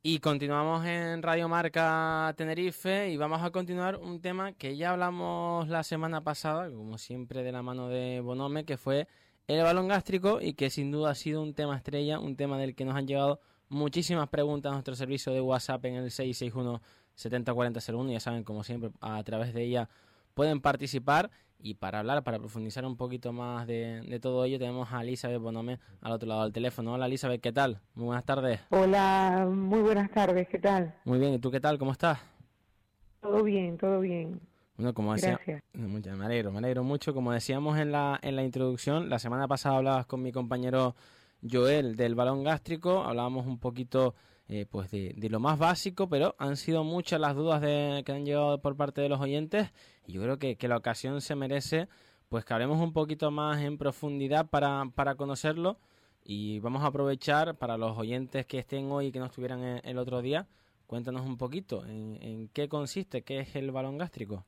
Y continuamos en Radio Marca Tenerife y vamos a continuar un tema que ya hablamos la semana pasada, como siempre de la mano de Bonome, que fue el balón gástrico y que sin duda ha sido un tema estrella, un tema del que nos han llegado muchísimas preguntas a nuestro servicio de WhatsApp en el 661 704001. Ya saben, como siempre, a través de ella pueden participar y para hablar, para profundizar un poquito más de, todo ello, tenemos a Elizabeth Bonome al otro lado del teléfono. Hola Elizabeth, ¿qué tal? Muy buenas tardes. Hola, muy buenas tardes, ¿qué tal? Muy bien, ¿y tú qué tal? ¿Cómo estás? Todo bien, todo bien. Bueno, como decía, me alegro, me alegro mucho. Como decíamos en la, en la introducción, la semana pasada hablabas con mi compañero Joel del balón gástrico, hablábamos un poquito eh, pues de, lo más básico, pero han sido muchas las dudas de, que han llegado por parte de los oyentes y yo creo que, que, la ocasión se merece pues que hablemos un poquito más en profundidad para, para conocerlo y vamos a aprovechar para los oyentes que estén hoy y que no estuvieran el, otro día, cuéntanos un poquito en qué consiste, qué es el balón gástrico.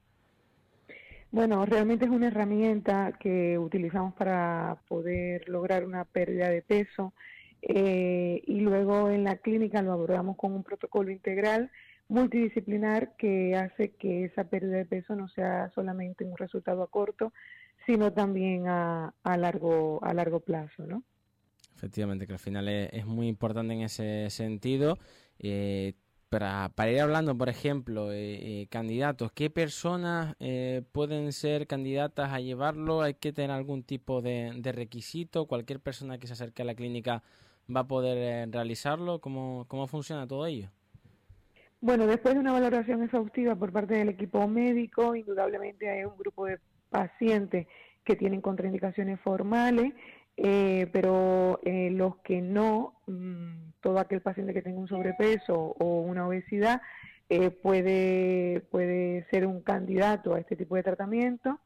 Bueno, realmente es una herramienta que utilizamos para poder lograr una pérdida de peso eh, y luego en la clínica lo abordamos con un protocolo integral multidisciplinar que hace que esa pérdida de peso no sea solamente un resultado a corto, sino también a, a largo a largo plazo, ¿no? Efectivamente, que al final es, muy importante en ese sentido. Eh, para, ir hablando, por ejemplo, eh, candidatos, ¿qué personas pueden ser candidatas a llevarlo? ¿Hay que tener algún tipo de, requisito? ¿Cualquier persona que se acerque a la clínica va a poder eh, realizarlo? ¿Cómo, ¿Cómo funciona todo ello? Bueno, después de una valoración exhaustiva por parte del equipo médico, indudablemente hay un grupo de pacientes que tienen contraindicaciones formales, eh, pero eh, los que no, mm, todo aquel paciente que tenga un sobrepeso o una obesidad puede, puede ser un candidato a este tipo de tratamiento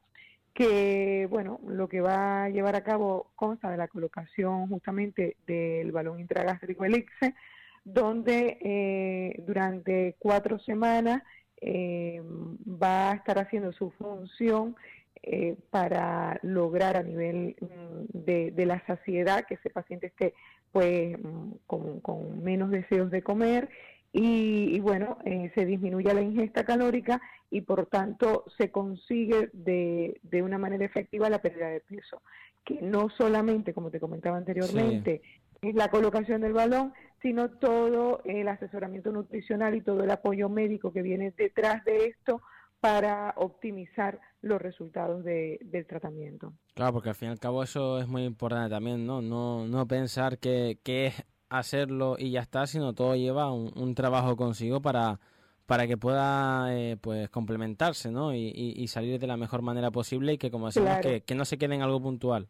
que bueno, lo que va a llevar a cabo consta de la colocación justamente del balón intragástrico Elixe, donde eh, durante cuatro semanas eh, va a estar haciendo su función eh, para lograr a nivel mm, de, la saciedad que ese paciente esté pues mm, con menos deseos de comer y, bueno, eh, se disminuye la ingesta calórica y por tanto se consigue de, de, una manera efectiva la pérdida de peso, que no solamente, como te comentaba anteriormente, es la colocación del balón, sino todo el asesoramiento nutricional y todo el apoyo médico que viene detrás de esto para optimizar los resultados de, del tratamiento. Claro, porque al fin y al cabo eso es muy importante también, ¿no? No, no pensar que, que es hacerlo y ya está, sino todo lleva un, trabajo consigo para, para que pueda eh, pues complementarse ¿no? Y, salir de la mejor manera posible y que como decimos que, no se quede en algo puntual.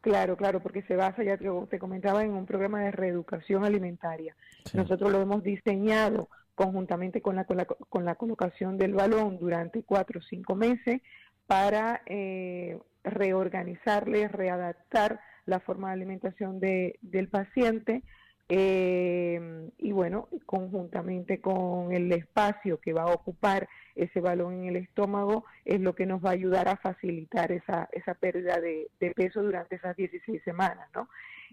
Claro, claro, porque se basa, ya te, te comentaba, en un programa de reeducación alimentaria. Nosotros lo hemos diseñado conjuntamente con la, con la, colocación del balón durante cuatro o cinco meses para eh, reorganizarle, readaptar la forma de alimentación de, del paciente eh, y bueno, conjuntamente con el espacio que va a ocupar ese balón en el estómago es lo que nos va a ayudar a facilitar esa, esa pérdida de, peso durante esas 16 semanas, ¿no?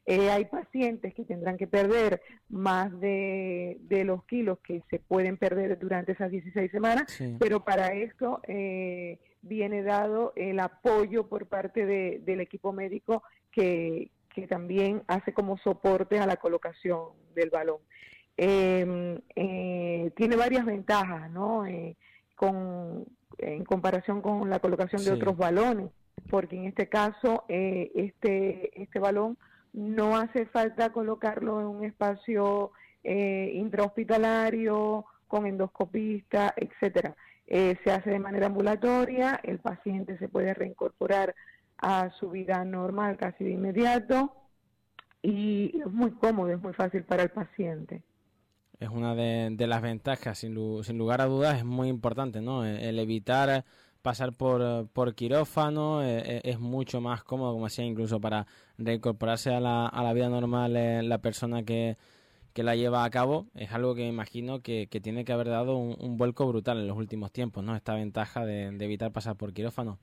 Eh, hay pacientes que tendrán que perder más de, de, los kilos que se pueden perder durante esas 16 semanas, pero para esto eh, viene dado el apoyo por parte de, del equipo médico que, que también hace como soporte a la colocación del balón. Em, eh, tiene varias ventajas, ¿no? Eh, con, en comparación con la colocación de otros balones, porque en este caso eh, este, este balón no hace falta colocarlo en un espacio intrahospitalario, con endoscopista, etcétera. se hace de manera ambulatoria, el paciente se puede reincorporar a su vida normal casi de inmediato y es muy cómodo, es muy fácil para el paciente. Es una de, las ventajas, sin, lugar a dudas, es muy importante, ¿no? El evitar pasar por, por quirófano eh, eh, es mucho más cómodo, como decía, incluso para reincorporarse a la, a la vida normal eh, la persona que, que la lleva a cabo. Es algo que me imagino que, que tiene que haber dado un, vuelco brutal en los últimos tiempos, ¿no? Esta ventaja de evitar pasar por quirófano.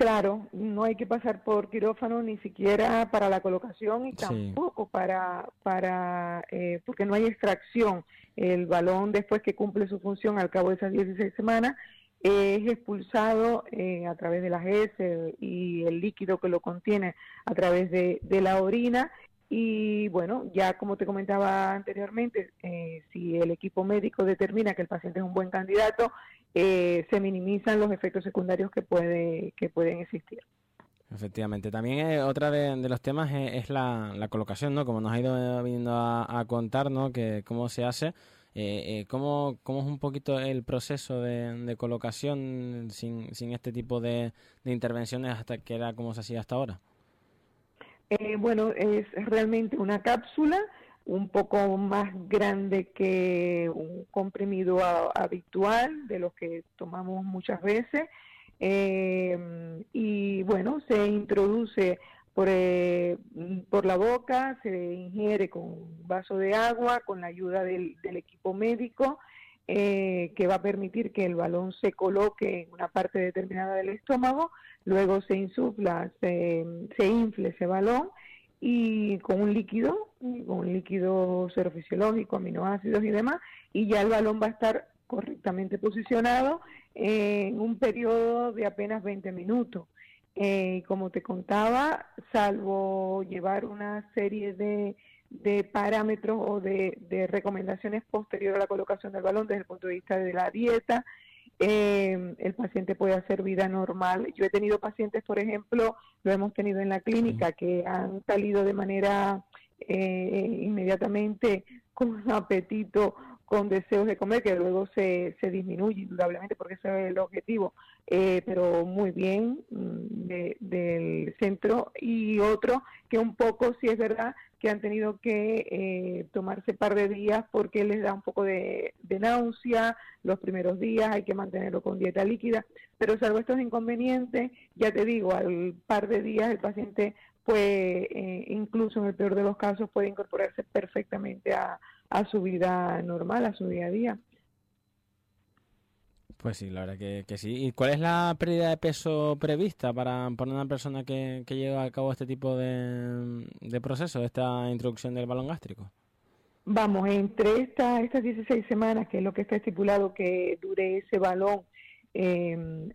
Claro, no hay que pasar por quirófano ni siquiera para la colocación y tampoco para, para eh, porque no hay extracción. El balón después que cumple su función al cabo de esas 16 semanas es expulsado eh, a través de las heces y el líquido que lo contiene a través de, de la orina y bueno, ya como te comentaba anteriormente, eh, si el equipo médico determina que el paciente es un buen candidato, eh, se minimizan los efectos secundarios que, puede, que pueden existir. Efectivamente. También eh, otra de, los temas es, la, colocación, ¿no? Como nos ha ido viniendo a, contar, ¿no? Que cómo se hace. Eh, ¿cómo, ¿Cómo es un poquito el proceso de, colocación sin, sin este tipo de, de intervenciones hasta que era como se hacía hasta ahora? Eh, bueno, es realmente una cápsula un poco más grande que un comprimido habitual de los que tomamos muchas veces. Eh, y bueno, se introduce por, eh, por la boca, se ingiere con un vaso de agua, con la ayuda del, del equipo médico eh, que va a permitir que el balón se coloque en una parte determinada del estómago, luego se insufla, se, se infle ese balón y con un líquido, con un líquido serofisiológico, aminoácidos y demás, y ya el balón va a estar correctamente posicionado en un periodo de apenas 20 minutos. Eh, como te contaba, salvo llevar una serie de de parámetros o de, recomendaciones posteriores a la colocación del balón desde el punto de vista de la dieta. Eh, el paciente puede hacer vida normal. Yo he tenido pacientes, por ejemplo, lo hemos tenido en la clínica, que han salido de manera eh, inmediatamente con un apetito con deseos de comer, que luego se, se disminuye indudablemente porque ese es el objetivo, eh, pero muy bien mm, del centro. Y otro que un poco, si es verdad, que han tenido que eh, tomarse par de días porque les da un poco de, náusea los primeros días, hay que mantenerlo con dieta líquida, pero salvo estos inconvenientes, ya te digo, al par de días el paciente pues incluso en el peor de los casos puede incorporarse perfectamente a, a su vida normal, a su día a día. Pues sí, la verdad que, sí. ¿Y cuál es la pérdida de peso prevista para, una persona que, lleva a cabo este tipo de, de proceso, esta introducción del balón gástrico? Vamos, entre esta, estas 16 semanas, que es lo que está estipulado que dure ese balón, eh,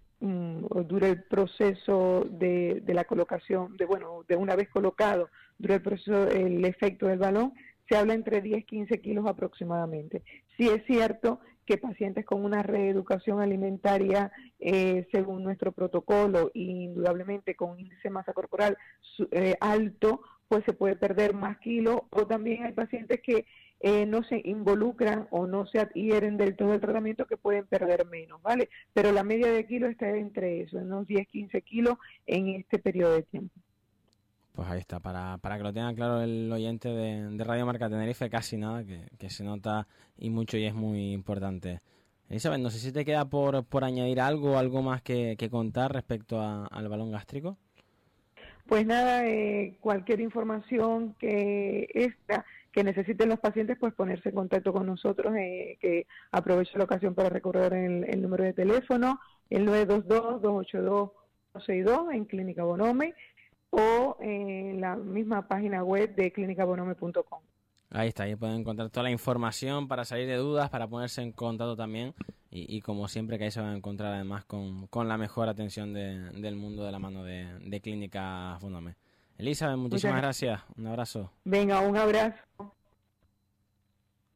o dure el proceso de, de, la colocación, de bueno, de una vez colocado, dure el proceso, el efecto del balón, se habla entre 10-15 kilos aproximadamente. Sí es cierto que pacientes con una reeducación alimentaria eh, según nuestro protocolo indudablemente con un índice de masa corporal eh, alto, pues se puede perder más kilos o también hay pacientes que eh, no se involucran o no se adhieren del todo el tratamiento que pueden perder menos, ¿vale? Pero la media de kilos está entre eso, unos 10-15 kilos en este periodo de tiempo. Pues ahí está, para, para que lo tenga claro el oyente de, Radio Marca Tenerife, casi nada, que, se nota y mucho y es muy importante. Elizabeth, no sé si te queda por, por añadir algo, algo más que, contar respecto al balón gástrico. Pues nada, eh, cualquier información que esta que necesiten los pacientes, pues ponerse en contacto con nosotros, eh, que aprovecho la ocasión para recordar el, número de teléfono, el 922-282-262 en Clínica Bonome o en la misma página web de clínicabonome.com. Ahí está, ahí pueden encontrar toda la información para salir de dudas, para ponerse en contacto también y, como siempre que ahí se van a encontrar además con, la mejor atención del mundo de la mano de, de Clínica Bonome. Elizabeth, muchísimas gracias. Un abrazo. Venga, un abrazo.